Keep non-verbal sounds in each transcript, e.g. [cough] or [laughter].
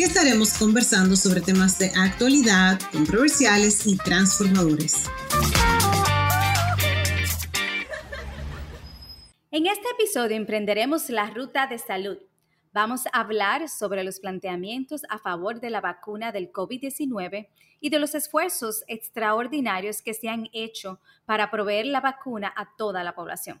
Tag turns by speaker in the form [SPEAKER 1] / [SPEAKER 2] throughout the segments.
[SPEAKER 1] que estaremos conversando sobre temas de actualidad, controversiales y transformadores.
[SPEAKER 2] En este episodio emprenderemos la ruta de salud Vamos a hablar sobre los planteamientos a favor de la vacuna del COVID-19 y de los esfuerzos extraordinarios que se han hecho para proveer la vacuna a toda la población.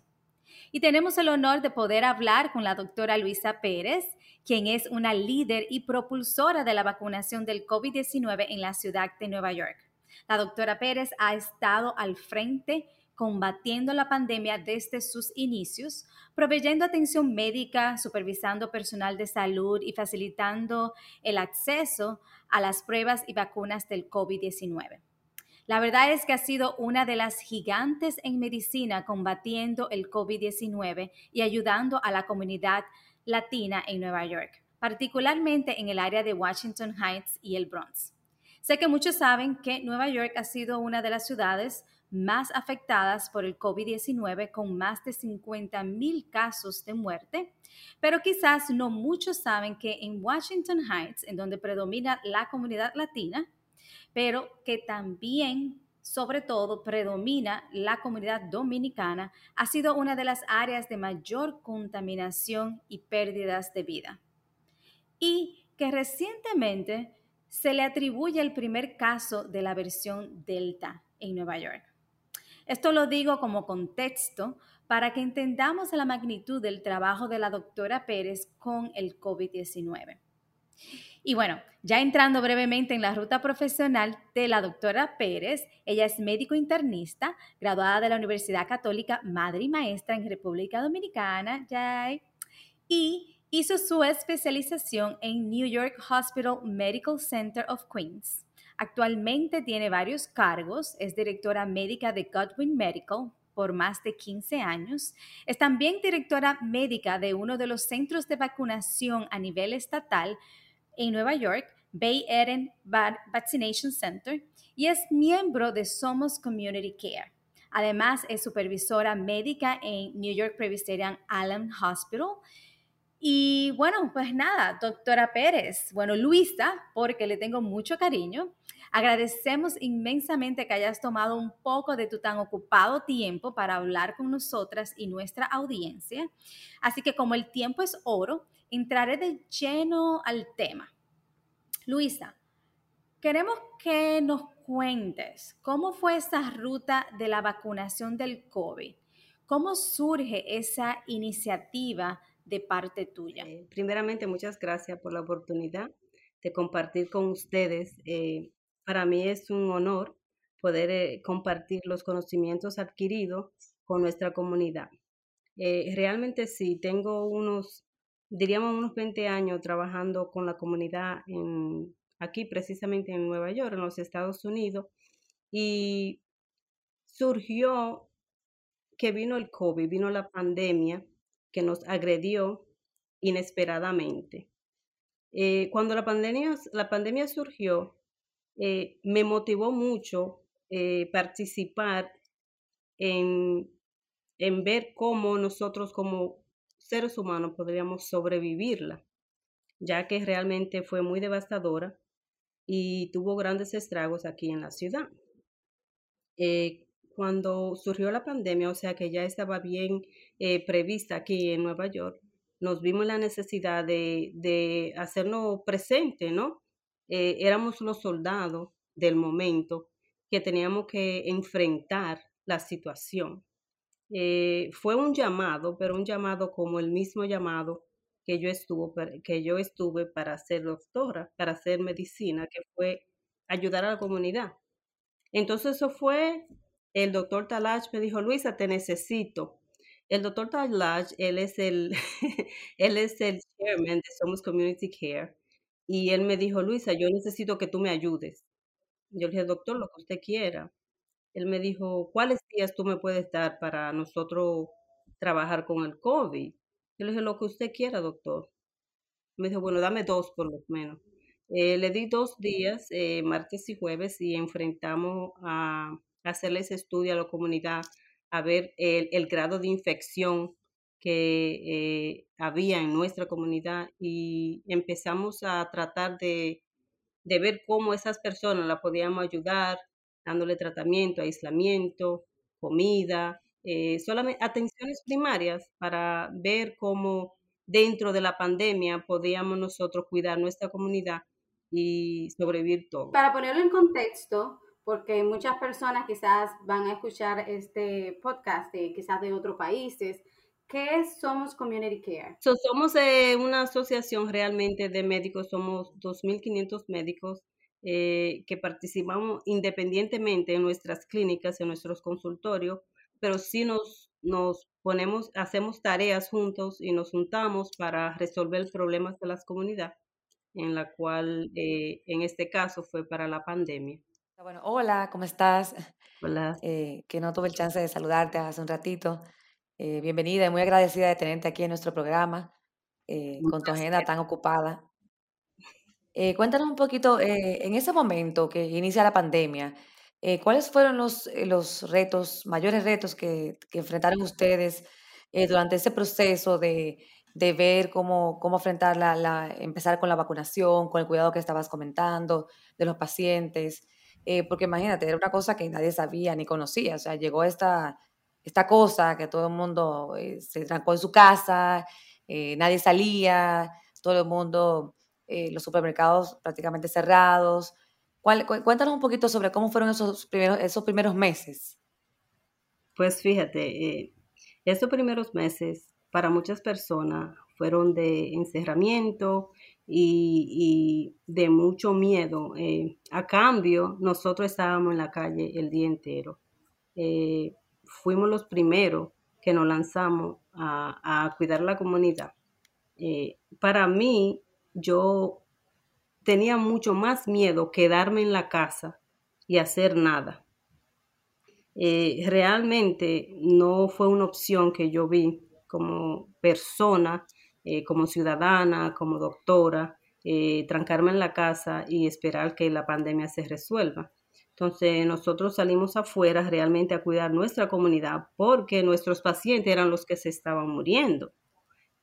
[SPEAKER 2] Y tenemos el honor de poder hablar con la doctora Luisa Pérez, quien es una líder y propulsora de la vacunación del COVID-19 en la ciudad de Nueva York. La doctora Pérez ha estado al frente combatiendo la pandemia desde sus inicios, proveyendo atención médica, supervisando personal de salud y facilitando el acceso a las pruebas y vacunas del COVID-19. La verdad es que ha sido una de las gigantes en medicina combatiendo el COVID-19 y ayudando a la comunidad latina en Nueva York, particularmente en el área de Washington Heights y el Bronx. Sé que muchos saben que Nueva York ha sido una de las ciudades más afectadas por el COVID-19 con más de 50 mil casos de muerte, pero quizás no muchos saben que en Washington Heights, en donde predomina la comunidad latina, pero que también sobre todo predomina la comunidad dominicana, ha sido una de las áreas de mayor contaminación y pérdidas de vida. Y que recientemente se le atribuye el primer caso de la versión Delta en Nueva York. Esto lo digo como contexto para que entendamos la magnitud del trabajo de la doctora Pérez con el COVID-19. Y bueno, ya entrando brevemente en la ruta profesional de la doctora Pérez, ella es médico internista, graduada de la Universidad Católica Madre y Maestra en República Dominicana, y hizo su especialización en New York Hospital Medical Center of Queens. Actualmente tiene varios cargos, es directora médica de Godwin Medical por más de 15 años. Es también directora médica de uno de los centros de vacunación a nivel estatal en Nueva York, Bay Eden Vaccination Center, y es miembro de Somos Community Care. Además, es supervisora médica en New York Presbyterian Allen Hospital y bueno, pues nada, doctora Pérez, bueno, Luisa, porque le tengo mucho cariño, agradecemos inmensamente que hayas tomado un poco de tu tan ocupado tiempo para hablar con nosotras y nuestra audiencia. Así que como el tiempo es oro, entraré de lleno al tema. Luisa, queremos que nos cuentes cómo fue esa ruta de la vacunación del COVID. ¿Cómo surge esa iniciativa de parte tuya.
[SPEAKER 3] Eh, primeramente, muchas gracias por la oportunidad de compartir con ustedes. Eh, para mí es un honor poder eh, compartir los conocimientos adquiridos con nuestra comunidad. realmente sí, tengo unos, diríamos unos 20 años trabajando con la comunidad aquí precisamente en Nueva York, en los Estados Unidos, y surgió que vino el COVID, vino la pandemia, que nos agredió inesperadamente. Eh, cuando la pandemia, la pandemia surgió, eh, me motivó mucho eh, participar en, en ver cómo nosotros como seres humanos podríamos sobrevivirla, ya que realmente fue muy devastadora y tuvo grandes estragos aquí en la ciudad cuando surgió la pandemia, o sea que ya estaba bien eh, prevista aquí en Nueva York, nos vimos la necesidad de, de hacernos presente, ¿no? Eh, éramos los soldados del momento que teníamos que enfrentar la situación. Eh, fue un llamado, pero un llamado como el mismo llamado que yo, estuvo, que yo estuve para ser doctora, para hacer medicina, que fue ayudar a la comunidad. Entonces eso fue el doctor Talach me dijo, Luisa, te necesito. El doctor Talach, él es el, [laughs] él es el chairman de Somos Community Care. Y él me dijo, Luisa, yo necesito que tú me ayudes. Yo le dije, doctor, lo que usted quiera. Él me dijo, ¿cuáles días tú me puedes dar para nosotros trabajar con el COVID? Yo le dije, lo que usted quiera, doctor. Me dijo, bueno, dame dos por lo menos. Eh, le di dos días, eh, martes y jueves, y enfrentamos a, hacerle ese estudio a la comunidad, a ver el, grado de infección que eh, había en nuestra comunidad y empezamos a tratar de, de ver cómo esas personas la podíamos ayudar, dándole tratamiento, aislamiento, comida, eh, solamente atenciones primarias para ver cómo dentro de la pandemia podíamos nosotros cuidar nuestra comunidad y sobrevivir todo.
[SPEAKER 4] Para ponerlo en contexto, porque muchas personas quizás van a escuchar este podcast de, quizás de otros países, ¿Qué Somos Community Care?
[SPEAKER 3] somos eh, una asociación realmente de médicos, somos 2.500 médicos eh, que participamos independientemente en nuestras clínicas, en nuestros consultorios, pero sí nos, nos ponemos, hacemos tareas juntos y nos juntamos para resolver problemas de las comunidades, en la cual eh, en este caso fue para la pandemia.
[SPEAKER 5] Bueno, hola, ¿cómo estás?
[SPEAKER 3] Hola.
[SPEAKER 5] Eh, que no tuve el chance de saludarte hace un ratito. bienvenida y muy agradecida de tenerte aquí en nuestro programa, con tu agenda tan ocupada. Eh, cuéntanos un poquito, eh, en ese momento que inicia la pandemia, eh, ¿cuáles fueron los, los retos, mayores retos que, enfrentaron ustedes durante ese proceso de, de ver cómo, cómo enfrentar empezar con la vacunación, con el cuidado que estabas comentando de los pacientes? porque imagínate, era una cosa que nadie sabía ni conocía, o sea, llegó esta, esta cosa que todo el mundo se trancó en su casa, nadie salía, todo el mundo eh, los supermercados prácticamente cerrados. cuéntanos un poquito sobre cómo fueron esos primeros, esos primeros meses.
[SPEAKER 3] Pues fíjate, eh, esos primeros meses para muchas personas fueron de encerramiento y, de mucho miedo. Eh, a cambio, nosotros estábamos en la calle el día entero. fuimos los primeros que nos lanzamos a, a cuidar la comunidad. para mí, yo tenía mucho más miedo quedarme en la casa y hacer nada. Eh, realmente no fue una opción que yo vi como persona, eh, como ciudadana, como doctora, eh, trancarme en la casa y esperar que la pandemia se resuelva. Entonces nosotros salimos afuera realmente a cuidar nuestra comunidad porque nuestros pacientes eran los que se estaban muriendo.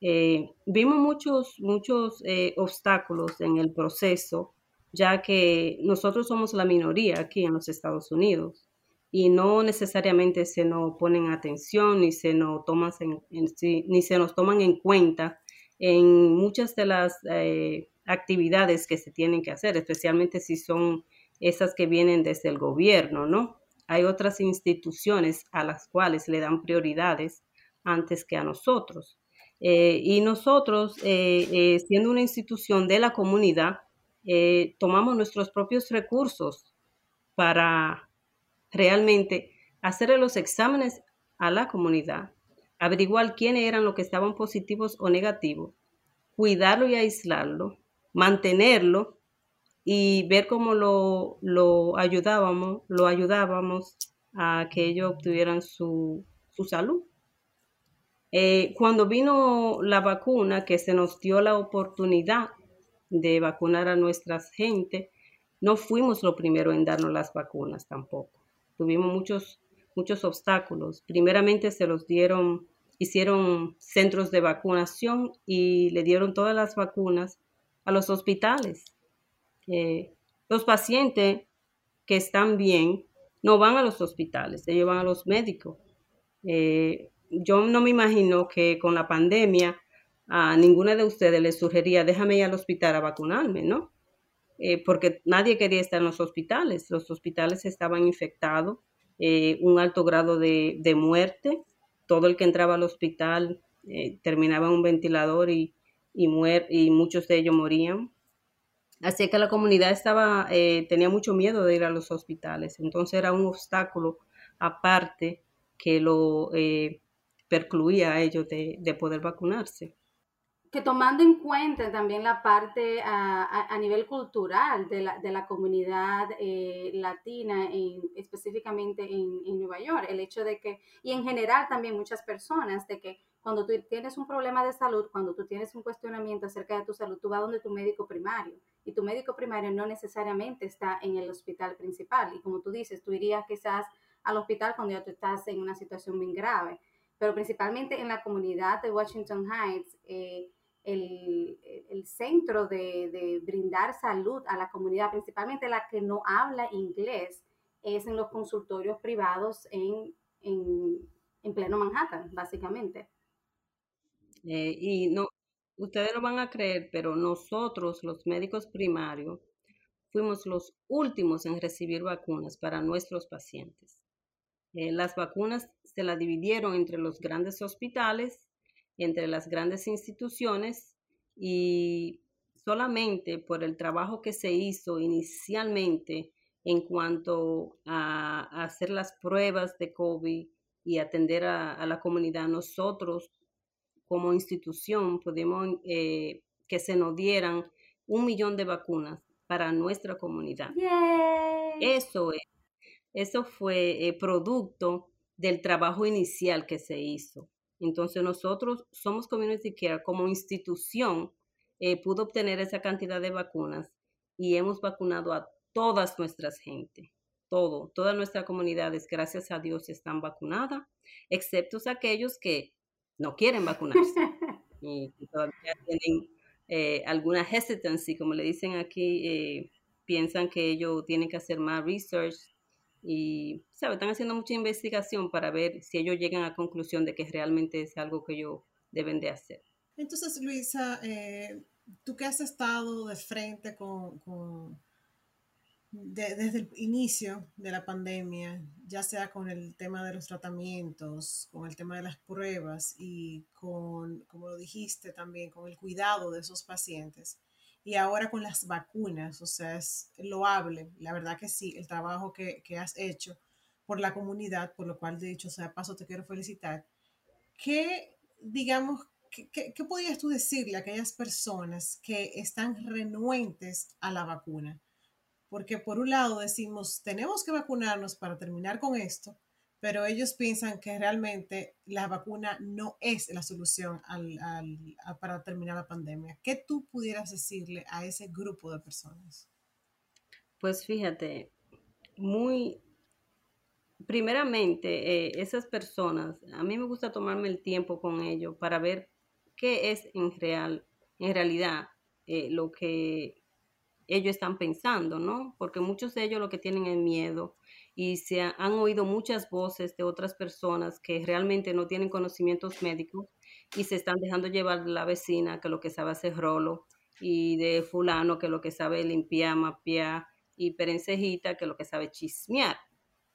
[SPEAKER 3] Eh, vimos muchos, muchos eh, obstáculos en el proceso, ya que nosotros somos la minoría aquí en los Estados Unidos y no necesariamente se nos ponen atención ni se nos toman en, ni se nos toman en cuenta en muchas de las eh, actividades que se tienen que hacer, especialmente si son esas que vienen desde el gobierno, ¿no? Hay otras instituciones a las cuales le dan prioridades antes que a nosotros. Eh, y nosotros, eh, eh, siendo una institución de la comunidad, tomamos nuestros propios recursos para realmente hacer los exámenes a la comunidad, averiguar quiénes eran los que estaban positivos o negativos, cuidarlo y aislarlo, mantenerlo y ver cómo lo, lo ayudábamos, lo ayudábamos a que ellos obtuvieran su, su salud. Eh, cuando vino la vacuna, que se nos dio la oportunidad de vacunar a nuestra gente, no fuimos lo primero en darnos las vacunas tampoco. Tuvimos muchos, muchos obstáculos. Primeramente se los dieron, hicieron centros de vacunación y le dieron todas las vacunas a los hospitales. Eh, los pacientes que están bien no van a los hospitales, ellos van a los médicos. Eh, yo no me imagino que con la pandemia a ninguna de ustedes les sugería, déjame ir al hospital a vacunarme, ¿no? Eh, porque nadie quería estar en los hospitales. Los hospitales estaban infectados, eh, un alto grado de, muerte. Todo el que entraba al hospital eh, terminaba en un ventilador y, y, y muchos de ellos morían. Así que la comunidad estaba, tenía mucho miedo de ir a los hospitales. Entonces era un obstáculo aparte que lo percluía a ellos de, poder vacunarse.
[SPEAKER 4] que tomando en cuenta también la parte a, nivel cultural de la, comunidad eh, latina, específicamente en, en, Nueva York, el hecho de que, y en general también muchas personas, de que cuando tú tienes un problema de salud, cuando tú tienes un cuestionamiento acerca de tu salud, tú vas donde tu médico primario y tu médico primario no necesariamente está en el hospital principal. Y como tú dices, tú irías quizás al hospital cuando ya tú estás en una situación bien grave, pero principalmente en la comunidad de Washington Heights. Eh, el, el, centro de, de, brindar salud a la comunidad, principalmente la que no habla inglés, es en los consultorios privados en, en, en pleno Manhattan, básicamente.
[SPEAKER 3] Eh, y no, ustedes no van a creer, pero nosotros, los médicos primarios, fuimos los últimos en recibir vacunas para nuestros pacientes. Eh, las vacunas se las dividieron entre los grandes hospitales, entre las grandes instituciones y solamente por el trabajo que se hizo inicialmente en cuanto a, hacer las pruebas de COVID y atender a la comunidad, nosotros como institución pudimos eh, que se nos dieran un millón de vacunas para nuestra comunidad. Eso es, eso fue eh, producto del trabajo inicial que se hizo. Entonces nosotros somos Community Care como institución eh, pudo obtener esa cantidad de vacunas y hemos vacunado a todas nuestras gente, todo, todas nuestras comunidades, gracias a Dios, están vacunadas, excepto aquellos que no quieren vacunarse [laughs] y, todavía tienen eh, alguna hesitancy, como le dicen aquí, eh, piensan que ellos tienen que hacer más research y, ¿sabe? Están haciendo mucha investigación para ver si ellos llegan a conclusión de que realmente es algo que ellos deben de hacer.
[SPEAKER 1] Entonces, Luisa, eh, tú que has estado de frente con desde el inicio de la pandemia, ya sea con el tema de los tratamientos, con el tema de las pruebas y con, como lo dijiste también, con el cuidado de esos pacientes. Y ahora con las vacunas, o sea, es loable, la verdad que sí, el trabajo que, has hecho por la comunidad, por lo cual de hecho, sea, paso te quiero felicitar. ¿Qué, digamos, qué, qué podrías tú decirle a aquellas personas que están renuentes a la vacuna? porque por un lado decimos, tenemos que vacunarnos para terminar con esto, pero ellos piensan que realmente la vacuna no es la solución para terminar la pandemia. ¿Qué tú pudieras decirle a ese grupo de personas?
[SPEAKER 3] Pues fíjate, muy, primeramente, eh, esas personas, a mí me gusta tomarme el tiempo con ellos para ver qué es en, real, en realidad eh, lo que ellos están pensando, ¿no? Porque muchos de ellos lo que tienen es miedo y se han oído muchas voces de otras personas que realmente no tienen conocimientos médicos y se están dejando llevar de la vecina que lo que sabe hacer rolo y de fulano que lo que sabe limpiar, mapear y perencejita que lo que sabe chismear.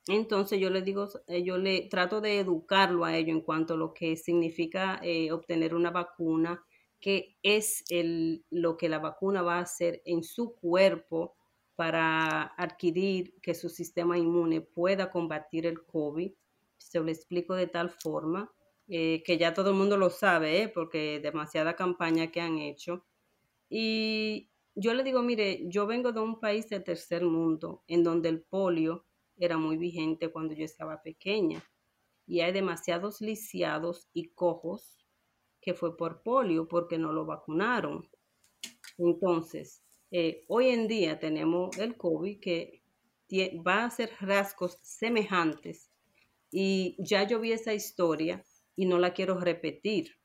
[SPEAKER 3] Entonces yo les digo, yo le trato de educarlo a ellos en cuanto a lo que significa eh, obtener una vacuna, qué es el, lo que la vacuna va a hacer en su cuerpo para adquirir que su sistema inmune pueda combatir el COVID. Se lo explico de tal forma eh, que ya todo el mundo lo sabe, ¿eh? porque demasiada campaña que han hecho. Y yo le digo, mire, yo vengo de un país de tercer mundo en donde el polio era muy vigente cuando yo estaba pequeña y hay demasiados lisiados y cojos que fue por polio porque no lo vacunaron. Entonces, eh, hoy en día tenemos el COVID que va a hacer rasgos semejantes y ya yo vi esa historia y no la quiero repetir.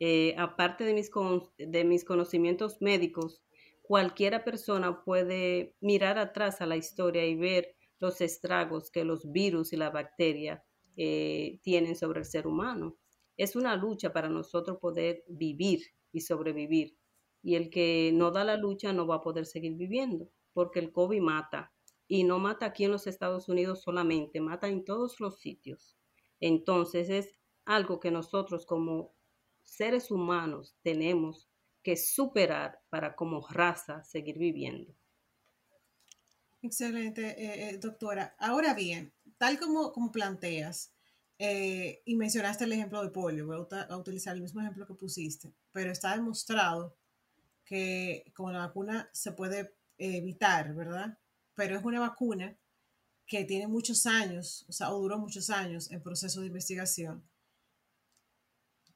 [SPEAKER 3] Eh, aparte de mis, de mis conocimientos médicos, cualquiera persona puede mirar atrás a la historia y ver los estragos que los virus y la bacteria eh, tienen sobre el ser humano es una lucha para nosotros poder vivir y sobrevivir. Y el que no da la lucha no va a poder seguir viviendo, porque el COVID mata. Y no mata aquí en los Estados Unidos solamente, mata en todos los sitios. Entonces es algo que nosotros como seres humanos tenemos que superar para como raza seguir viviendo.
[SPEAKER 1] Excelente, eh, eh, doctora. Ahora bien, tal como, como planteas, eh, y mencionaste el ejemplo de polio, voy a, utilizar el mismo ejemplo que pusiste, pero está demostrado que con la vacuna se puede evitar, ¿verdad? Pero es una vacuna que tiene muchos años, o sea, o duró muchos años en proceso de investigación,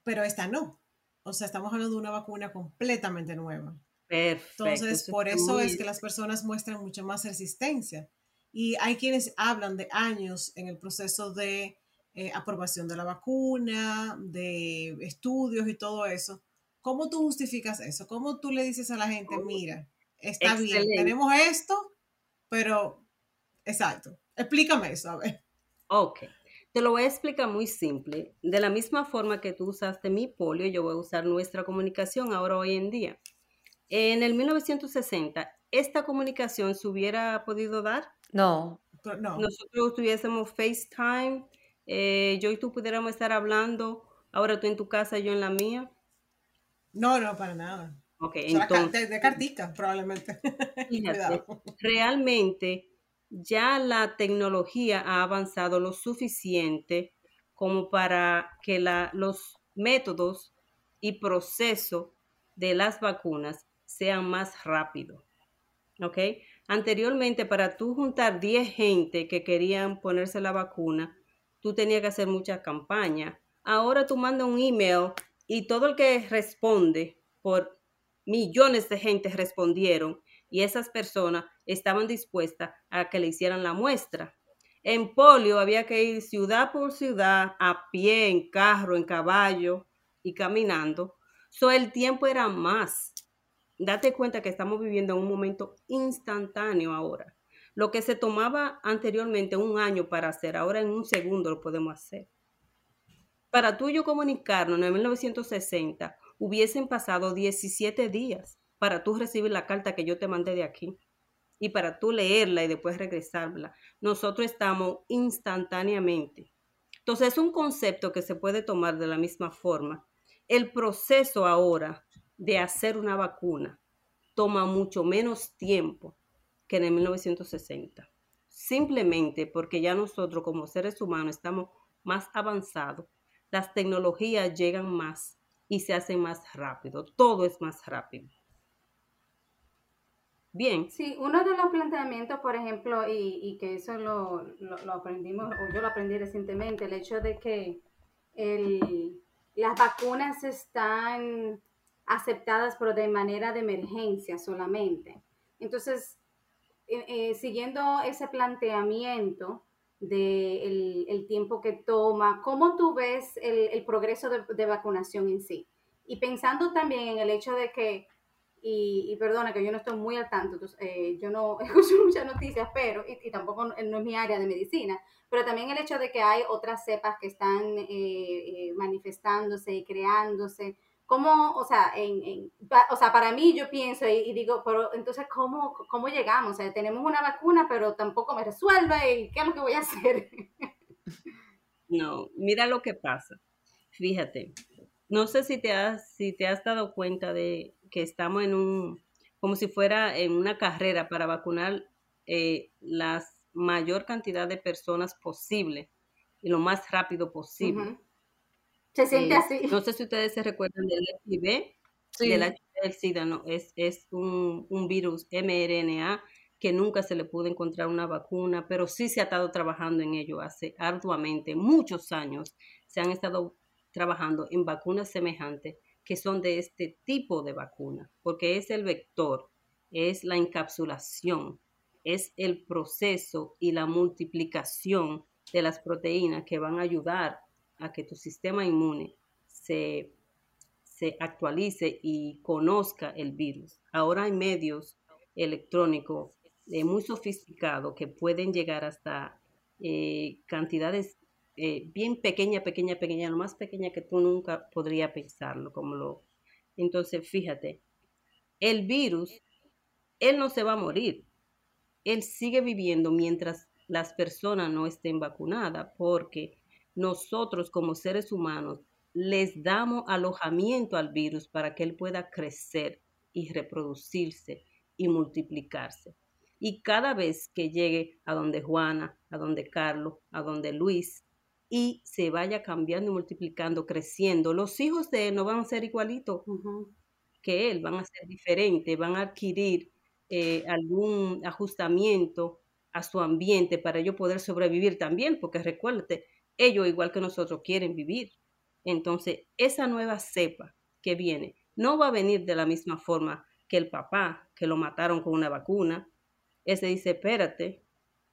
[SPEAKER 1] pero esta no. O sea, estamos hablando de una vacuna completamente nueva.
[SPEAKER 3] Perfecto.
[SPEAKER 1] Entonces, por eso es que las personas muestran mucha más resistencia. Y hay quienes hablan de años en el proceso de eh, aprobación de la vacuna, de estudios y todo eso. ¿Cómo tú justificas eso? ¿Cómo tú le dices a la gente, mira, está bien, tenemos esto, pero exacto. Explícame eso, a ver.
[SPEAKER 3] Ok. Te lo voy a explicar muy simple. De la misma forma que tú usaste mi polio, yo voy a usar nuestra comunicación ahora hoy en día. En el 1960, ¿esta comunicación se hubiera podido dar?
[SPEAKER 5] No.
[SPEAKER 1] no.
[SPEAKER 3] Nosotros tuviésemos FaceTime, eh, yo y tú pudiéramos estar hablando, ahora tú en tu casa, yo en la mía.
[SPEAKER 1] No, no, para nada.
[SPEAKER 3] Ok, entonces.
[SPEAKER 1] De, cartica, probablemente. [laughs]
[SPEAKER 3] realmente ya la tecnología ha avanzado lo suficiente como para que la, los métodos y proceso de las vacunas sean más rápidos. ¿Ok? Anteriormente, para tú juntar 10 gente que querían ponerse la vacuna, tú tenías que hacer mucha campaña. Ahora tú mandas un email y todo el que responde, por millones de gente respondieron y esas personas estaban dispuestas a que le hicieran la muestra. En polio había que ir ciudad por ciudad, a pie, en carro, en caballo y caminando. So el tiempo era más. Date cuenta que estamos viviendo en un momento instantáneo ahora. Lo que se tomaba anteriormente un año para hacer, ahora en un segundo lo podemos hacer. Para tú y yo comunicarnos en 1960, hubiesen pasado 17 días para tú recibir la carta que yo te mandé de aquí y para tú leerla y después regresarla. Nosotros estamos instantáneamente. Entonces es un concepto que se puede tomar de la misma forma. El proceso ahora de hacer una vacuna toma mucho menos tiempo que en el 1960. Simplemente porque ya nosotros como seres humanos estamos más avanzados, las tecnologías llegan más y se hacen más rápido, todo es más rápido. Bien.
[SPEAKER 4] Sí, uno de los planteamientos, por ejemplo, y, que eso lo, aprendimos, o yo lo aprendí recientemente, el hecho de que las vacunas están aceptadas, pero de manera de emergencia solamente. Entonces, eh, eh, siguiendo ese planteamiento de el, tiempo que toma, ¿cómo tú ves el, progreso de, vacunación en sí? Y pensando también en el hecho de que y, perdona que yo no estoy muy al tanto, eh, yo no [laughs] escucho muchas noticias, pero, y, tampoco no es mi área de medicina, pero también el hecho de que hay otras cepas que están eh, eh, manifestándose y creándose, ¿cómo, o sea, en, o sea, para mí yo pienso y, digo, pero entonces, ¿cómo, ¿cómo llegamos? O sea, tenemos una vacuna, pero tampoco me resuelve, ¿y qué es lo que voy a hacer? [laughs]
[SPEAKER 3] No, mira lo que pasa. Fíjate, no sé si te has, si te has dado cuenta de que estamos en un, como si fuera en una carrera para vacunar eh, la mayor cantidad de personas posible y lo más rápido posible.
[SPEAKER 4] Se siente
[SPEAKER 3] eh,
[SPEAKER 4] así.
[SPEAKER 3] No sé si ustedes se recuerdan del HIV, del HIV SIDA, no, es, es un, un virus mRNA que nunca se le pudo encontrar una vacuna, pero sí se ha estado trabajando en ello hace arduamente, muchos años. Se han estado trabajando en vacunas semejantes que son de este tipo de vacuna, porque es el vector, es la encapsulación, es el proceso y la multiplicación de las proteínas que van a ayudar a que tu sistema inmune se, se actualice y conozca el virus. Ahora hay medios electrónicos eh, muy sofisticados que pueden llegar hasta eh, cantidades eh, bien pequeña, pequeña, pequeña, lo más pequeña que tú nunca podrías pensarlo, como lo... Entonces, fíjate, el virus, él no se va a morir, él sigue viviendo mientras las personas no estén vacunadas, porque nosotros como seres humanos les damos alojamiento al virus para que él pueda crecer y reproducirse y multiplicarse. Y cada vez que llegue a donde Juana, a donde Carlos, a donde Luis, y se vaya cambiando y multiplicando, creciendo. Los hijos de él no van a ser igualitos que él, van a ser diferentes, van a adquirir eh, algún ajustamiento a su ambiente para ellos poder sobrevivir también, porque recuérdate, ellos igual que nosotros quieren vivir. Entonces, esa nueva cepa que viene no va a venir de la misma forma que el papá, que lo mataron con una vacuna. Ese dice, espérate,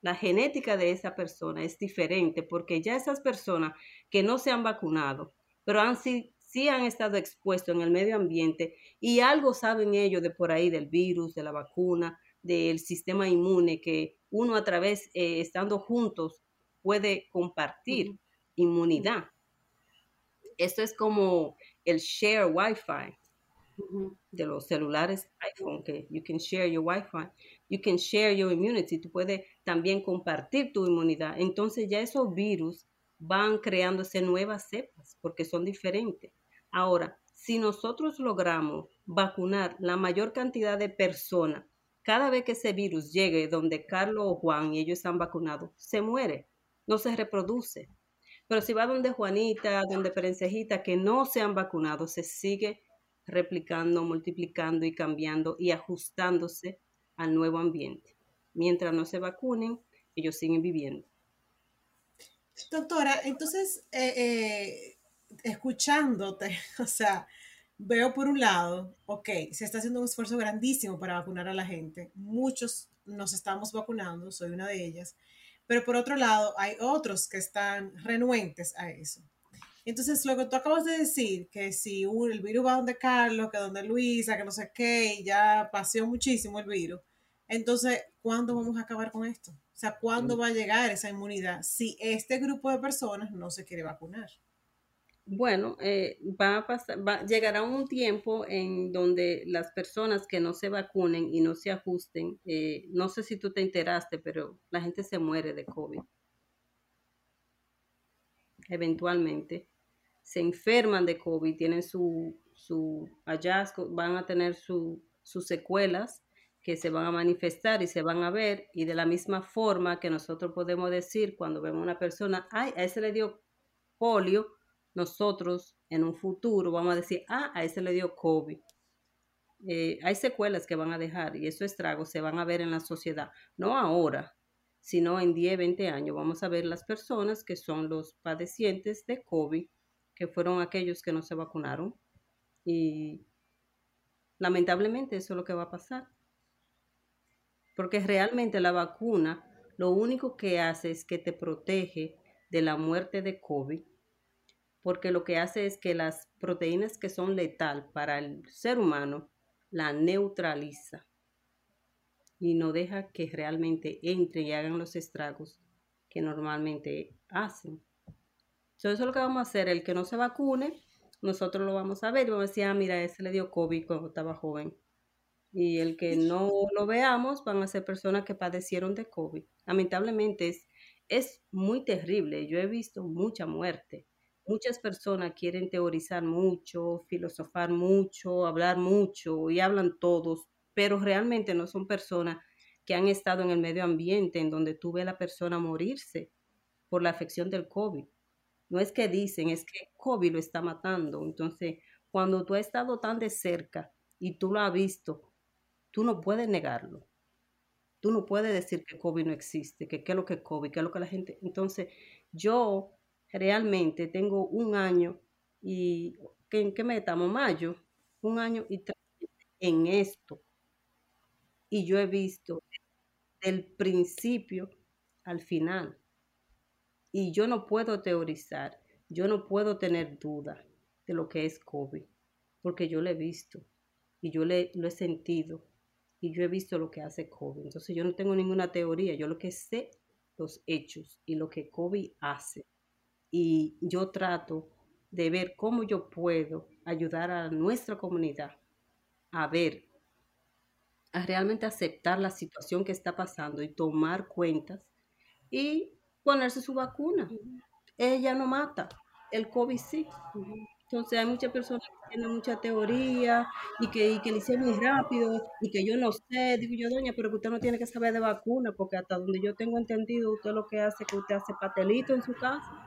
[SPEAKER 3] la genética de esa persona es diferente porque ya esas personas que no se han vacunado, pero han, sí, han estado expuestos en el medio ambiente y algo saben ellos de por ahí del virus, de la vacuna, del sistema inmune que uno a través, eh, estando juntos, puede compartir inmunidad. Esto es como el share Wi-Fi de los celulares iPhone, que you can share your Wi-Fi, you can share your immunity, tú puedes también compartir tu inmunidad. Entonces ya esos virus van creándose nuevas cepas porque son diferentes. Ahora, si nosotros logramos vacunar la mayor cantidad de personas, cada vez que ese virus llegue donde Carlos o Juan y ellos están vacunados, se muere, no se reproduce. Pero si va donde Juanita, donde Ferencejita, que no se han vacunado, se sigue replicando, multiplicando y cambiando y ajustándose al nuevo ambiente. Mientras no se vacunen, ellos siguen viviendo.
[SPEAKER 1] Doctora, entonces, eh, eh, escuchándote, [laughs] o sea, veo por un lado, ok, se está haciendo un esfuerzo grandísimo para vacunar a la gente. Muchos nos estamos vacunando, soy una de ellas, pero por otro lado, hay otros que están renuentes a eso. Entonces, lo que tú acabas de decir, que si el virus va donde Carlos, que donde Luisa, que no sé qué, y ya pasó muchísimo el virus, entonces, ¿cuándo vamos a acabar con esto? O sea, ¿cuándo va a llegar esa inmunidad si este grupo de personas no se quiere vacunar?
[SPEAKER 3] Bueno, eh, va a pasar, llegará un tiempo en donde las personas que no se vacunen y no se ajusten, eh, no sé si tú te enteraste, pero la gente se muere de COVID. Eventualmente se enferman de COVID, tienen su, su hallazgo, van a tener sus secuelas que se van a manifestar y se van a ver, y de la misma forma que nosotros podemos decir cuando vemos a una persona, ay, a ese le dio polio, nosotros en un futuro vamos a decir, ah, a ese le dio COVID. Eh, hay secuelas que van a dejar y esos estragos se van a ver en la sociedad, no ahora, sino en 10, 20 años. Vamos a ver las personas que son los padecientes de COVID que fueron aquellos que no se vacunaron. Y lamentablemente eso es lo que va a pasar. Porque realmente la vacuna lo único que hace es que te protege de la muerte de COVID, porque lo que hace es que las proteínas que son letal para el ser humano la neutraliza y no deja que realmente entre y hagan los estragos que normalmente hacen eso es lo que vamos a hacer. El que no se vacune, nosotros lo vamos a ver vamos a decir, ah, mira, ese le dio COVID cuando estaba joven. Y el que no lo veamos van a ser personas que padecieron de COVID. Lamentablemente es, es muy terrible. Yo he visto mucha muerte. Muchas personas quieren teorizar mucho, filosofar mucho, hablar mucho y hablan todos, pero realmente no son personas que han estado en el medio ambiente en donde tú ves a la persona morirse por la afección del COVID. No es que dicen, es que COVID lo está matando. Entonces, cuando tú has estado tan de cerca y tú lo has visto, tú no puedes negarlo. Tú no puedes decir que COVID no existe, que qué es lo que es COVID, qué es lo que la gente... Entonces, yo realmente tengo un año y... ¿En qué me estamos? Mayo. Un año y tres en esto. Y yo he visto del principio al final. Y yo no puedo teorizar, yo no puedo tener duda de lo que es COVID, porque yo lo he visto y yo le, lo he sentido y yo he visto lo que hace COVID. Entonces yo no tengo ninguna teoría, yo lo que sé, los hechos y lo que COVID hace. Y yo trato de ver cómo yo puedo ayudar a nuestra comunidad a ver, a realmente aceptar la situación que está pasando y tomar cuentas y ponerse su vacuna. Ella no mata, el COVID sí. Entonces hay muchas personas que tienen mucha teoría y que, que le hicieron muy rápido y que yo no sé, digo yo, doña, pero que usted no tiene que saber de vacuna porque hasta donde yo tengo entendido, usted lo que hace es que usted hace patelito en su casa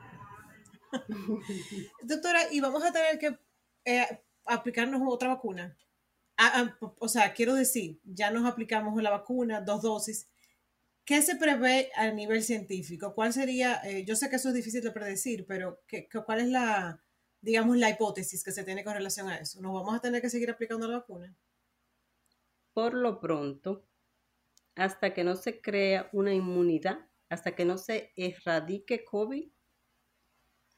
[SPEAKER 3] [laughs]
[SPEAKER 1] Doctora, y vamos a tener que eh, aplicarnos otra vacuna. Ah, ah, o sea, quiero decir, ya nos aplicamos la vacuna, dos dosis. ¿Qué se prevé a nivel científico? ¿Cuál sería, eh, yo sé que eso es difícil de predecir, pero ¿qué, cuál es la, digamos, la hipótesis que se tiene con relación a eso? ¿Nos vamos a tener que seguir aplicando la vacuna?
[SPEAKER 3] Por lo pronto, hasta que no se crea una inmunidad, hasta que no se erradique COVID,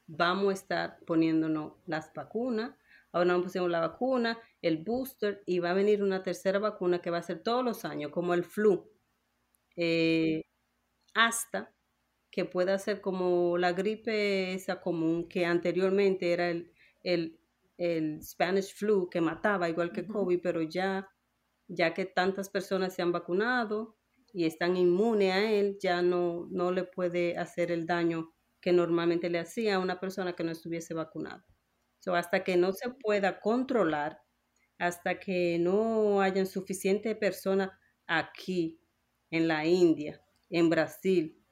[SPEAKER 3] vamos a estar poniéndonos las vacunas. Ahora nos pusimos la vacuna, el booster y va a venir una tercera vacuna que va a ser todos los años, como el flu eh, hasta que pueda ser como la gripe esa común que anteriormente era el, el, el Spanish flu que mataba igual que COVID, pero ya, ya que tantas personas se han vacunado y están inmunes a él, ya no, no le puede hacer el daño que normalmente le hacía a una persona que no estuviese vacunada. So, hasta que no se pueda controlar, hasta que no hayan suficiente personas aquí en la India, en Brasil,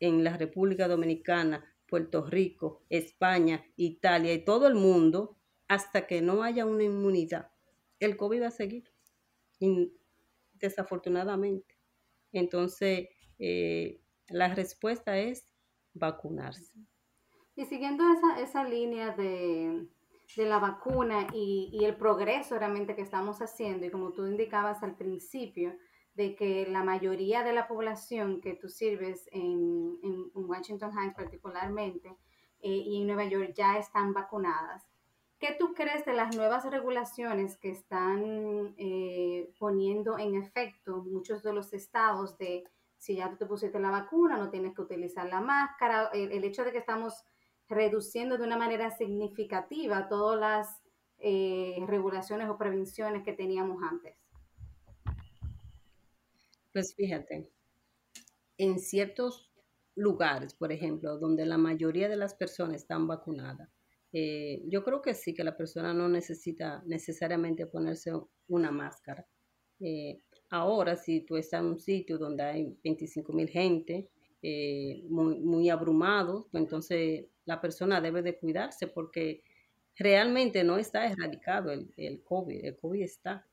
[SPEAKER 3] en la República Dominicana, Puerto Rico, España, Italia y todo el mundo, hasta que no haya una inmunidad, el COVID va a seguir, desafortunadamente. Entonces, eh, la respuesta es vacunarse.
[SPEAKER 4] Y siguiendo esa, esa línea de, de la vacuna y, y, el progreso realmente que estamos haciendo, y como tú indicabas al principio, de que la mayoría de la población que tú sirves en, en Washington Heights particularmente eh, y en Nueva York ya están vacunadas. ¿Qué tú crees de las nuevas regulaciones que están eh, poniendo en efecto muchos de los estados de si ya tú te pusiste la vacuna, no tienes que utilizar la máscara, el, hecho de que estamos reduciendo de una manera significativa todas las eh, regulaciones o prevenciones que teníamos antes?
[SPEAKER 3] Pues fíjate, en ciertos lugares, por ejemplo, donde la mayoría de las personas están vacunadas, eh, yo creo que sí, que la persona no necesita necesariamente ponerse una máscara. Eh, ahora, si tú estás en un sitio donde hay 25 mil gente, eh, muy, muy abrumado, pues entonces la persona debe de cuidarse porque realmente no está erradicado el, el COVID, el COVID está.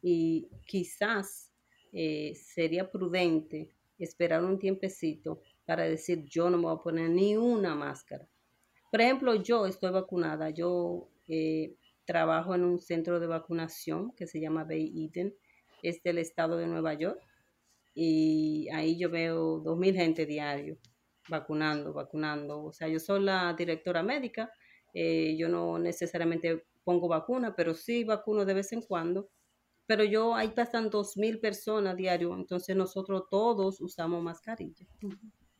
[SPEAKER 3] Y quizás eh, sería prudente esperar un tiempecito para decir yo no me voy a poner ni una máscara. Por ejemplo, yo estoy vacunada, yo eh, trabajo en un centro de vacunación que se llama Bay Eden, es del estado de Nueva York, y ahí yo veo dos mil gente diario vacunando, vacunando. O sea, yo soy la directora médica, eh, yo no necesariamente pongo vacuna, pero sí vacuno de vez en cuando pero yo, ahí pasan dos mil personas diario, entonces nosotros todos usamos mascarilla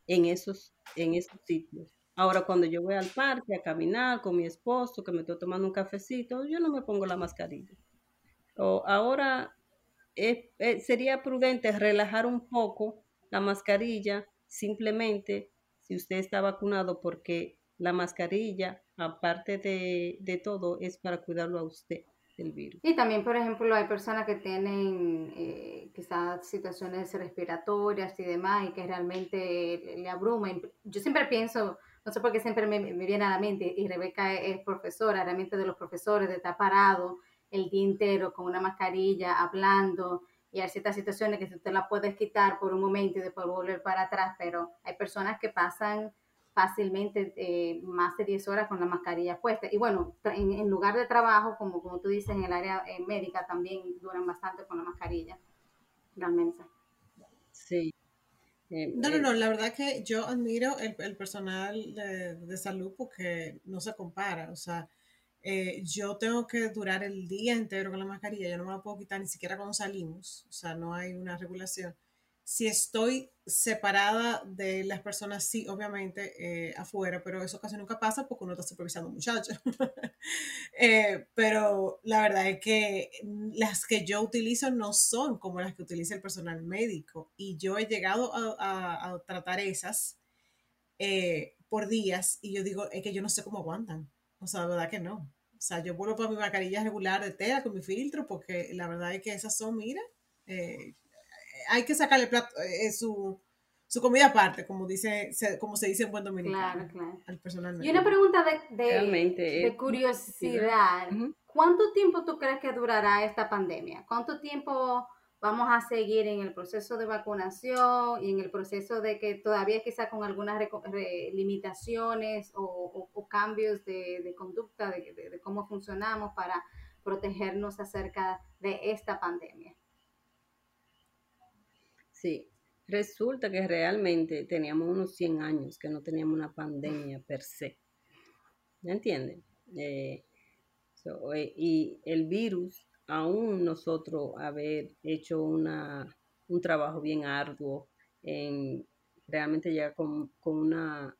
[SPEAKER 3] en, esos, en esos sitios. Ahora, cuando yo voy al parque a caminar con mi esposo, que me estoy tomando un cafecito, yo no me pongo la mascarilla. O ahora sería prudente relajar un poco la mascarilla, simplemente si usted está vacunado, porque la mascarilla, aparte de, de todo, es para cuidarlo a usted.
[SPEAKER 4] Y también, por ejemplo, hay personas que tienen eh, quizás situaciones respiratorias y demás y que realmente le abruman. Yo siempre pienso, no sé por qué siempre me, viene a la mente, y Rebeca es, profesora, realmente de los profesores, de estar parado el día entero con una mascarilla, hablando, y hay ciertas situaciones que usted la puedes quitar por un momento y después volver para atrás, pero hay personas que pasan fácilmente eh, más de 10 horas con la mascarilla puesta. Y bueno, en, lugar de trabajo, como, como tú dices, en el área eh, médica también duran bastante con la mascarilla, realmente.
[SPEAKER 3] Sí.
[SPEAKER 1] Eh, no, no, no, la verdad que yo admiro el, el personal de, de, salud porque no se compara, o sea, yo tengo que durar el día entero con la mascarilla, yo no me la puedo quitar ni siquiera cuando salimos, o sea, no hay una regulación si estoy separada de las personas, sí, obviamente, eh, afuera, pero eso casi nunca pasa porque uno está supervisando muchachos. [laughs] eh, pero la verdad es que las que yo utilizo no son como las que utiliza el personal médico y yo he llegado a, a, tratar esas eh, por días y yo digo, es que yo no sé cómo aguantan. O sea, la verdad que no. O sea, yo vuelvo para mi mascarilla regular de tela con mi filtro porque la verdad es que esas son, mira, eh, hay que sacarle plato, eh, su, su comida aparte, como dice, se, como se dice en buen dominicano. Claro, claro. Al personal.
[SPEAKER 4] Y una pregunta de, de, curiosidad. ¿Cuánto tiempo tú crees que durará esta pandemia? ¿Cuánto tiempo vamos a seguir en el proceso de vacunación y en el proceso de que todavía quizá con algunas limitaciones o, cambios de, conducta de, cómo funcionamos para protegernos acerca de esta pandemia.
[SPEAKER 3] Sí, resulta que realmente teníamos unos 100 años que no teníamos una pandemia per se. ¿Me entienden? Eh, eh, y el virus aún nosotros haber hecho una, un trabajo bien arduo en realmente llegar con, una,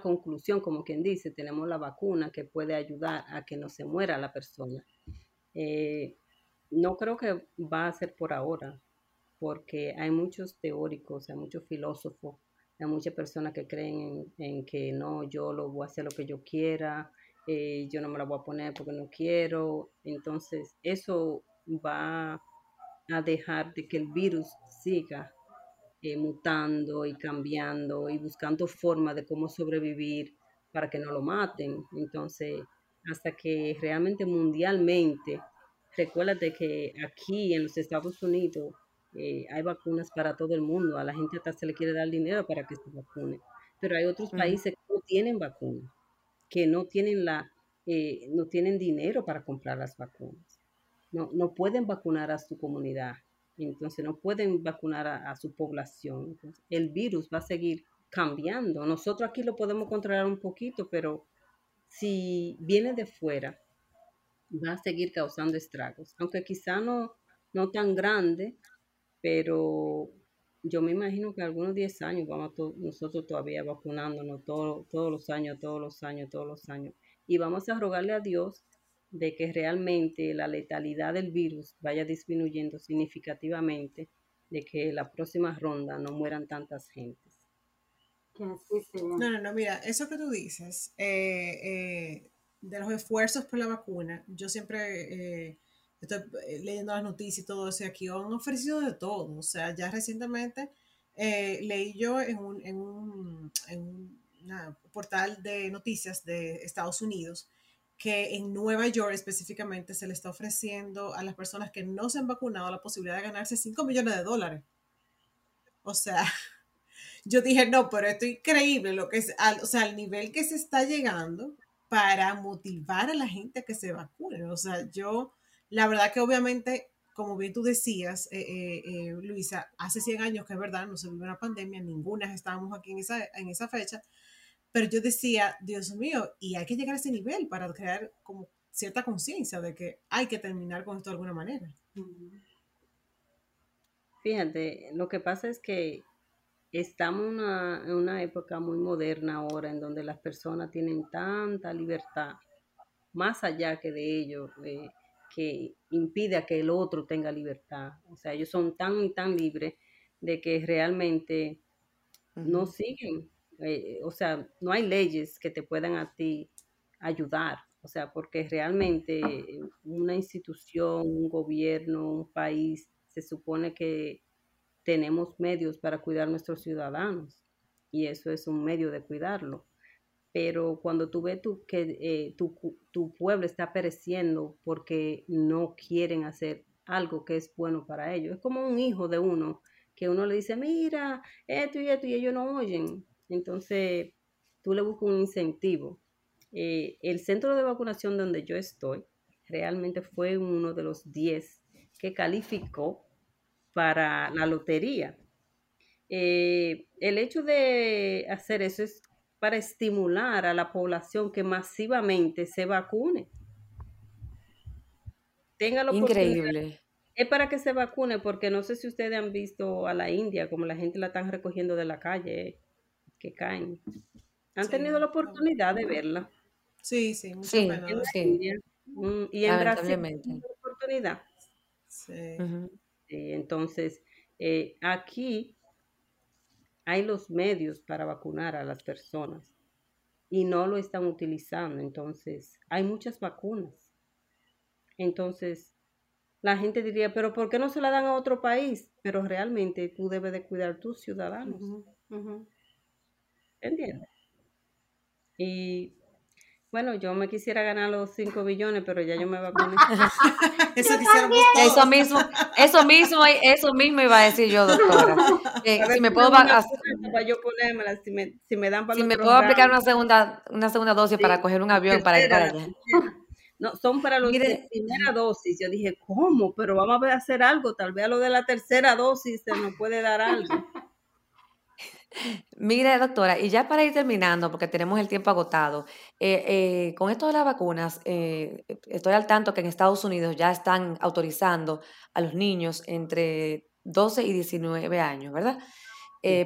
[SPEAKER 3] conclusión, como quien dice, tenemos la vacuna que puede ayudar a que no se muera la persona. Eh, no creo que va a ser por ahora, porque hay muchos teóricos, hay muchos filósofos, hay muchas personas que creen en, que no, yo lo voy a hacer lo que yo quiera, eh, yo no me la voy a poner porque no quiero. Entonces, eso va a dejar de que el virus siga eh, mutando y cambiando y buscando formas de cómo sobrevivir para que no lo maten. Entonces, hasta que realmente mundialmente, recuérdate que aquí en los Estados Unidos eh, hay vacunas para todo el mundo, a la gente hasta se le quiere dar dinero para que se vacune, pero hay otros países que no tienen vacunas que no tienen, la, eh, no tienen dinero para comprar las vacunas. No, no pueden vacunar a su comunidad, entonces no pueden vacunar a, su población. el virus va a seguir cambiando. Nosotros aquí lo podemos controlar un poquito, pero si viene de fuera, va a seguir causando estragos, aunque quizá no, no tan grande, pero yo me imagino que algunos 10 años vamos nosotros todavía vacunándonos todos los años, todos los años, todos los años. Y vamos a rogarle a Dios de que realmente la letalidad del virus vaya disminuyendo significativamente, de que la próxima ronda no mueran tantas gentes.
[SPEAKER 1] No, no, no, mira, eso que tú dices, eh, eh, de los esfuerzos por la vacuna, yo siempre... Eh, estoy eh, leyendo las noticias y todo eso, y aquí han ofrecido de todo. O sea, ya recientemente eh, leí yo en un, en un, portal de noticias de Estados Unidos que en Nueva York específicamente se le está ofreciendo a las personas que no se han vacunado la posibilidad de ganarse 5 millones de dólares. O sea, [laughs] yo dije, no, pero esto es increíble, lo que es, o sea, al nivel que se está llegando para motivar a la gente a que se vacune. O sea, yo la verdad que obviamente, como bien tú decías, eh, eh, eh, Luisa, hace 100 años que es verdad, no se vivió una pandemia, ninguna estábamos aquí en esa, en esa fecha, pero yo decía, Dios mío, y hay que llegar a ese nivel para crear como cierta conciencia de que hay que terminar con esto de alguna manera.
[SPEAKER 3] Fíjate, lo que pasa es que estamos en una época muy moderna ahora en donde las personas tienen tanta libertad, más allá que de ellos que impide a que el otro tenga libertad. O sea, ellos son tan y tan libres de que realmente no siguen, eh, o sea, no hay leyes que te puedan a ti ayudar. O sea, porque realmente una institución, un gobierno, un país, se supone que tenemos medios para cuidar a nuestros ciudadanos y eso es un medio de cuidarlo pero cuando tú ves tú que eh, tu, tu, pueblo está pereciendo porque no quieren hacer algo que es bueno para ellos, es como un hijo de uno, que uno le dice, mira, esto y esto, y ellos no oyen. Entonces, tú le buscas un incentivo. Eh, el centro de vacunación donde yo estoy realmente fue uno de los 10 que calificó para la lotería. Eh, el hecho de hacer eso es para estimular a la población que masivamente se vacune.
[SPEAKER 5] Téngalo Increíble.
[SPEAKER 3] Es para que se vacune, porque no sé si ustedes han visto a la India, como la gente la están recogiendo de la calle, que caen. ¿Han tenido la oportunidad de verla?
[SPEAKER 1] Sí, sí, muchas sí,
[SPEAKER 3] mm, y en Brasil la oportunidad. Sí. entonces, eh, aquí hay los medios para vacunar a las personas y no lo están utilizando. Entonces, hay muchas vacunas. Entonces, la gente diría, pero ¿por qué no se la dan a otro país? Pero realmente tú debes de cuidar tus ciudadanos. ¿Entiendes? Y bueno, yo me quisiera ganar los 5 billones, pero ya yo me vacuné. [laughs]
[SPEAKER 1] Eso
[SPEAKER 5] Eso mismo, eso mismo, eso mismo iba a decir yo, doctora. [laughs] si me puedo
[SPEAKER 3] para yo ponérmela, si me, si me dan para
[SPEAKER 5] Si me puedo aplicar una segunda, una segunda dosis para coger un avión para ir para allá.
[SPEAKER 3] No, son para los de primera dosis. Yo dije, ¿cómo? Pero vamos a hacer algo. Tal vez a lo de la tercera dosis se nos puede dar algo.
[SPEAKER 5] Mire, doctora, y ya para ir terminando, porque tenemos el tiempo agotado, eh, eh, con esto de las vacunas, eh, estoy al tanto que en Estados Unidos ya están autorizando a los niños entre 12 y 19 años, ¿verdad?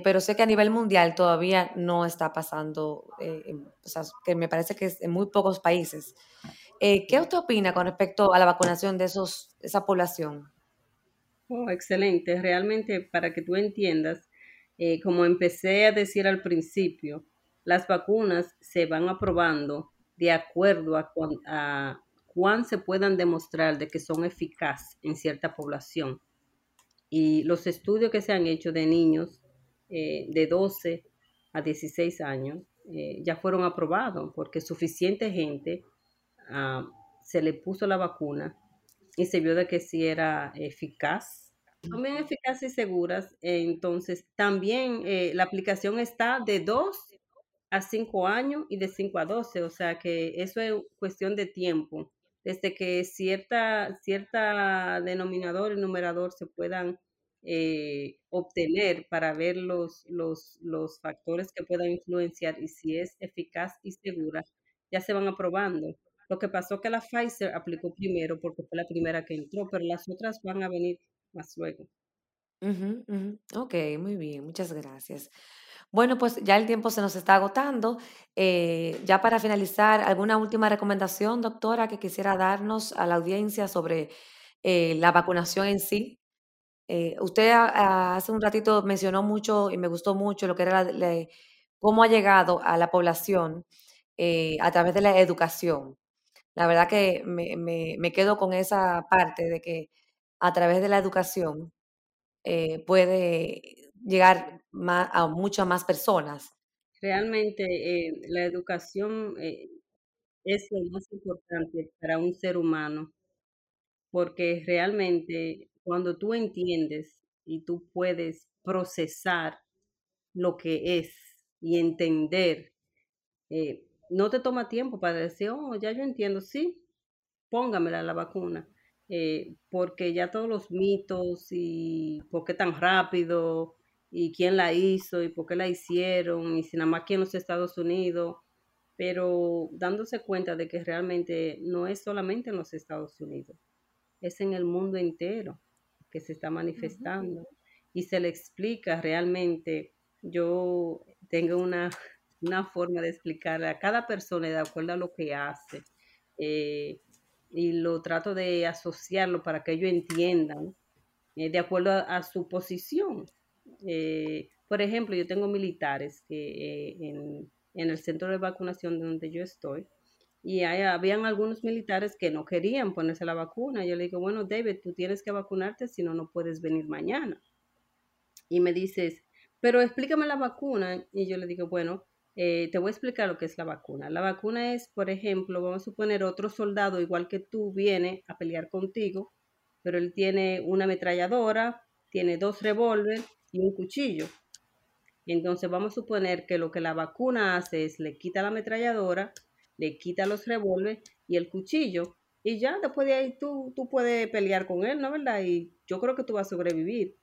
[SPEAKER 5] pero sé que a nivel mundial todavía no está pasando, o sea, que me parece que es en muy pocos países. ¿Qué usted opina con respecto a la vacunación de esos, esa población?
[SPEAKER 3] Oh, excelente. Realmente, para que tú entiendas, eh, como empecé a decir al principio, las vacunas se van aprobando de acuerdo a, cuán, se puedan demostrar de que son eficaces en cierta población. Y los estudios que se han hecho de niños eh, de 12 a 16 años eh, ya fueron aprobados porque suficiente gente ah, se le puso la vacuna y se vio de que sí era eficaz son bien eficaces y seguras. Entonces, también eh, la aplicación está de 2 a 5 años y de 5 a 12, o sea que eso es cuestión de tiempo. Desde que cierta, cierta denominador y numerador se puedan eh, obtener para ver los, los, los factores que puedan influenciar y si es eficaz y segura, ya se van aprobando. Lo que pasó que la Pfizer aplicó primero porque fue la primera que entró, pero las otras van a venir más luego.
[SPEAKER 5] Ok, muy bien, muchas gracias. Bueno, pues ya el tiempo se nos está agotando. Eh, ya para finalizar, ¿alguna última recomendación, doctora, que quisiera darnos a la audiencia sobre eh, la vacunación en sí? Eh, usted hace un ratito mencionó mucho y me gustó mucho lo que era cómo ha llegado a la población a través de la educación. La verdad que me, me quedo con esa parte de que a través de la educación eh, puede llegar a muchas más personas.
[SPEAKER 3] Realmente eh, la educación eh, es lo más importante para un ser humano, porque realmente cuando tú entiendes y tú puedes procesar lo que es y entender, no te toma tiempo para decir, oh, ya yo entiendo, sí, póngamela la vacuna. Eh, porque ya todos los mitos y por qué tan rápido y quién la hizo y por qué la hicieron y si nada más aquí en los Estados Unidos, pero dándose cuenta de que realmente no es solamente en los Estados Unidos, es en el mundo entero que se está manifestando y se le explica realmente. Yo tengo una, una forma de explicar a cada persona de acuerdo a lo que hace. Eh, y lo trato de asociarlo para que ellos entiendan eh, de acuerdo a, su posición. Eh, por ejemplo, yo tengo militares que eh, en, en, el centro de vacunación donde yo estoy, y hay, habían algunos militares que no querían ponerse la vacuna. Yo le digo, bueno, David, tú tienes que vacunarte, si no, no puedes venir mañana. Y me dices, pero explícame la vacuna. Y yo le digo, bueno, eh, te voy a explicar lo que es la vacuna. La vacuna es, por ejemplo, vamos a suponer otro soldado igual que tú viene a pelear contigo, pero él tiene una ametralladora, tiene dos revólveres y un cuchillo. Entonces vamos a suponer que lo que la vacuna hace es le quita la ametralladora, le quita los revólveres y el cuchillo. Y ya después de ahí tú, tú puedes pelear con él, ¿no verdad? Y yo creo que tú vas a sobrevivir.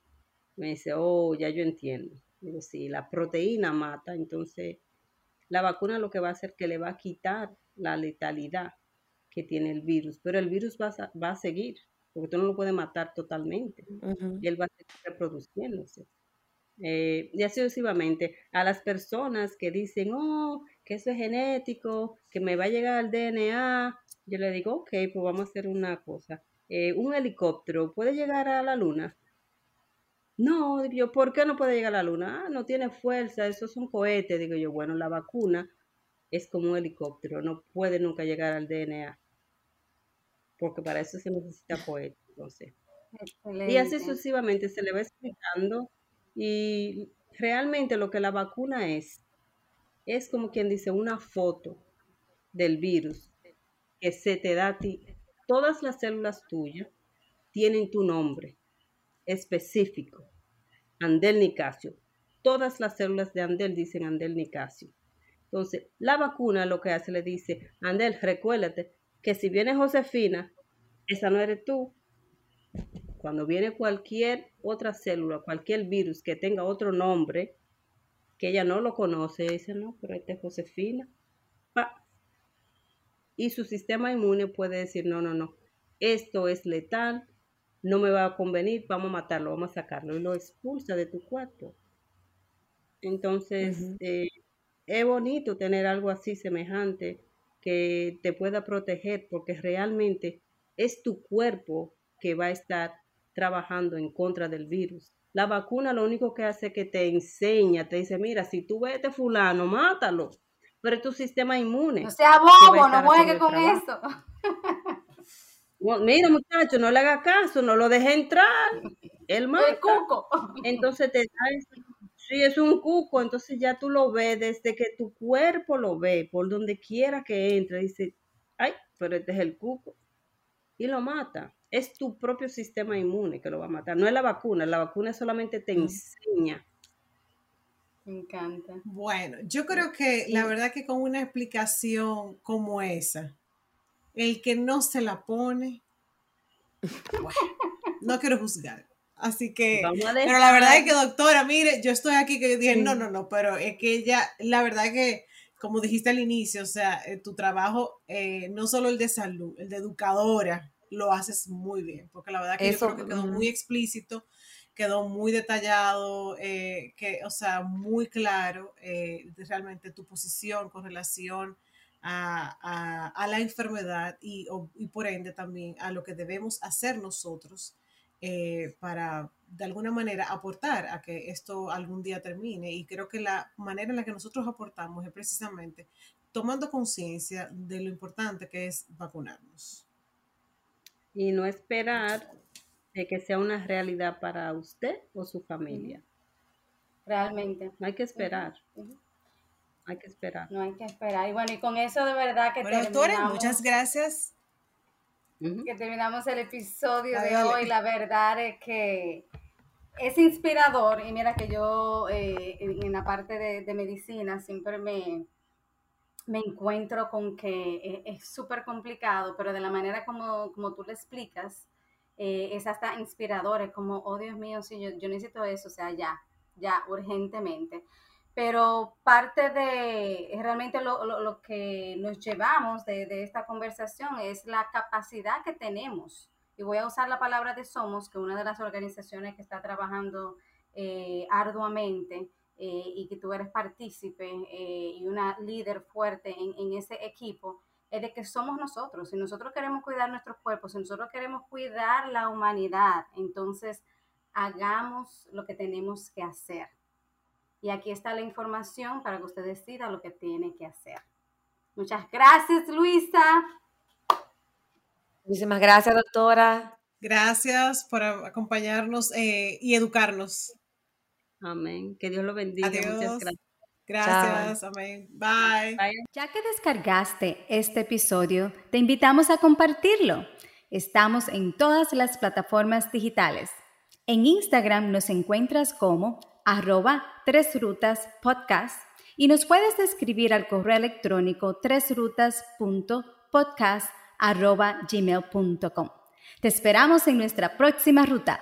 [SPEAKER 3] Me dice, oh, ya yo entiendo. Digo, sí, la proteína mata, entonces la vacuna lo que va a hacer que le va a quitar la letalidad que tiene el virus, pero el virus va a, va a seguir, porque tú no lo puedes matar totalmente, y él va a seguir reproduciéndose. Eh, y así sucesivamente, a las personas que dicen, oh, que eso es genético, que me va a llegar el DNA, yo le digo, ok, pues vamos a hacer una cosa. Eh, un helicóptero puede llegar a la luna. No, digo yo, ¿por qué no puede llegar a la luna? Ah, no tiene fuerza, eso es un cohete. Digo yo, bueno, la vacuna es como un helicóptero, no puede nunca llegar al DNA. Porque para eso se necesita cohete, entonces. Y así sucesivamente se le va explicando y realmente lo que la vacuna es, es como quien dice una foto del virus que se te da a ti. Todas las células tuyas tienen tu nombre específico, Andel Nicasio. Todas las células de Andel dicen Andel Nicasio. Entonces, la vacuna lo que hace le dice, Andel, recuérdate que si viene Josefina, esa no eres tú. Cuando viene cualquier otra célula, cualquier virus que tenga otro nombre, que ella no lo conoce, dice, no, pero esta es Josefina. Y su sistema inmune puede decir, no, no, no, esto es letal, no me va a convenir, vamos a matarlo, vamos a sacarlo y lo expulsa de tu cuerpo. Entonces, eh, es bonito tener algo así semejante que te pueda proteger porque realmente es tu cuerpo que va a estar trabajando en contra del virus. La vacuna lo único que hace es que te enseña, te dice, mira, si tú ves a este fulano, mátalo. Pero es tu sistema inmune.
[SPEAKER 4] No sea bobo, no juegue con eso. [laughs]
[SPEAKER 3] Mira, muchacho, no le haga caso, no lo deje entrar. El, el cuco. Entonces te da Sí, es un cuco, entonces ya tú lo ves desde que tu cuerpo lo ve, por donde quiera que entre, dice, ay, pero este es el cuco. Y lo mata. Es tu propio sistema inmune que lo va a matar. No es la vacuna, la vacuna solamente te enseña.
[SPEAKER 4] Me encanta.
[SPEAKER 1] Bueno, yo creo que la verdad que con una explicación como esa, el que no se la pone, bueno, no quiero juzgar. Así que, pero la verdad es que doctora, mire, yo estoy aquí que dije, no, no, no, pero es que ella, la verdad es que, como dijiste al inicio, o sea, eh, tu trabajo, eh, no solo el de salud, el de educadora, lo haces muy bien, porque la verdad que Eso, yo creo que quedó muy explícito, quedó muy detallado, eh, que, o sea, muy claro realmente tu posición con relación a, a, la enfermedad y, y, por ende también a lo que debemos hacer nosotros eh, para de alguna manera aportar a que esto algún día termine. Y creo que la manera en la que nosotros aportamos es precisamente tomando conciencia de lo importante que es vacunarnos.
[SPEAKER 3] Y no esperar de que sea una realidad para usted o su familia.
[SPEAKER 4] Realmente.
[SPEAKER 3] No hay que esperar. Hay que esperar.
[SPEAKER 4] No hay que esperar. Y bueno, y con eso de verdad que
[SPEAKER 1] bueno, doctora, muchas gracias
[SPEAKER 4] que terminamos el episodio de hoy. La verdad es que es inspirador y mira que yo eh, en, la parte de, medicina siempre me, me encuentro con que e, es súper complicado, pero de la manera como, como tú le explicas, eh, es hasta inspirador, es como, oh Dios mío, sí, yo, yo necesito eso, o sea, ya, ya, urgentemente pero parte de realmente lo, que nos llevamos de, esta conversación es la capacidad que tenemos. Y voy a usar la palabra de Somos, que una de las organizaciones que está trabajando eh, arduamente eh, y que tú eres partícipe eh, y una líder fuerte en, en ese equipo, es de que somos nosotros. Si nosotros queremos cuidar nuestros cuerpos, si nosotros queremos cuidar la humanidad, entonces hagamos lo que tenemos que hacer y aquí está la información para que usted decida lo que tiene que hacer. Muchas gracias, Luisa.
[SPEAKER 5] Muchísimas gracias, doctora.
[SPEAKER 1] Gracias por acompañarnos eh, y educarnos.
[SPEAKER 3] Amén. Que Dios lo bendiga. Muchas gracias.
[SPEAKER 1] Gracias, amén. Bye.
[SPEAKER 4] Ya que descargaste este episodio, te invitamos a compartirlo. Estamos en todas las plataformas digitales. En Instagram nos encuentras como arroba Tres Rutas Podcast y nos puedes escribir al correo electrónico tresrutas.podcast arroba gmail.com. Te esperamos en nuestra próxima ruta.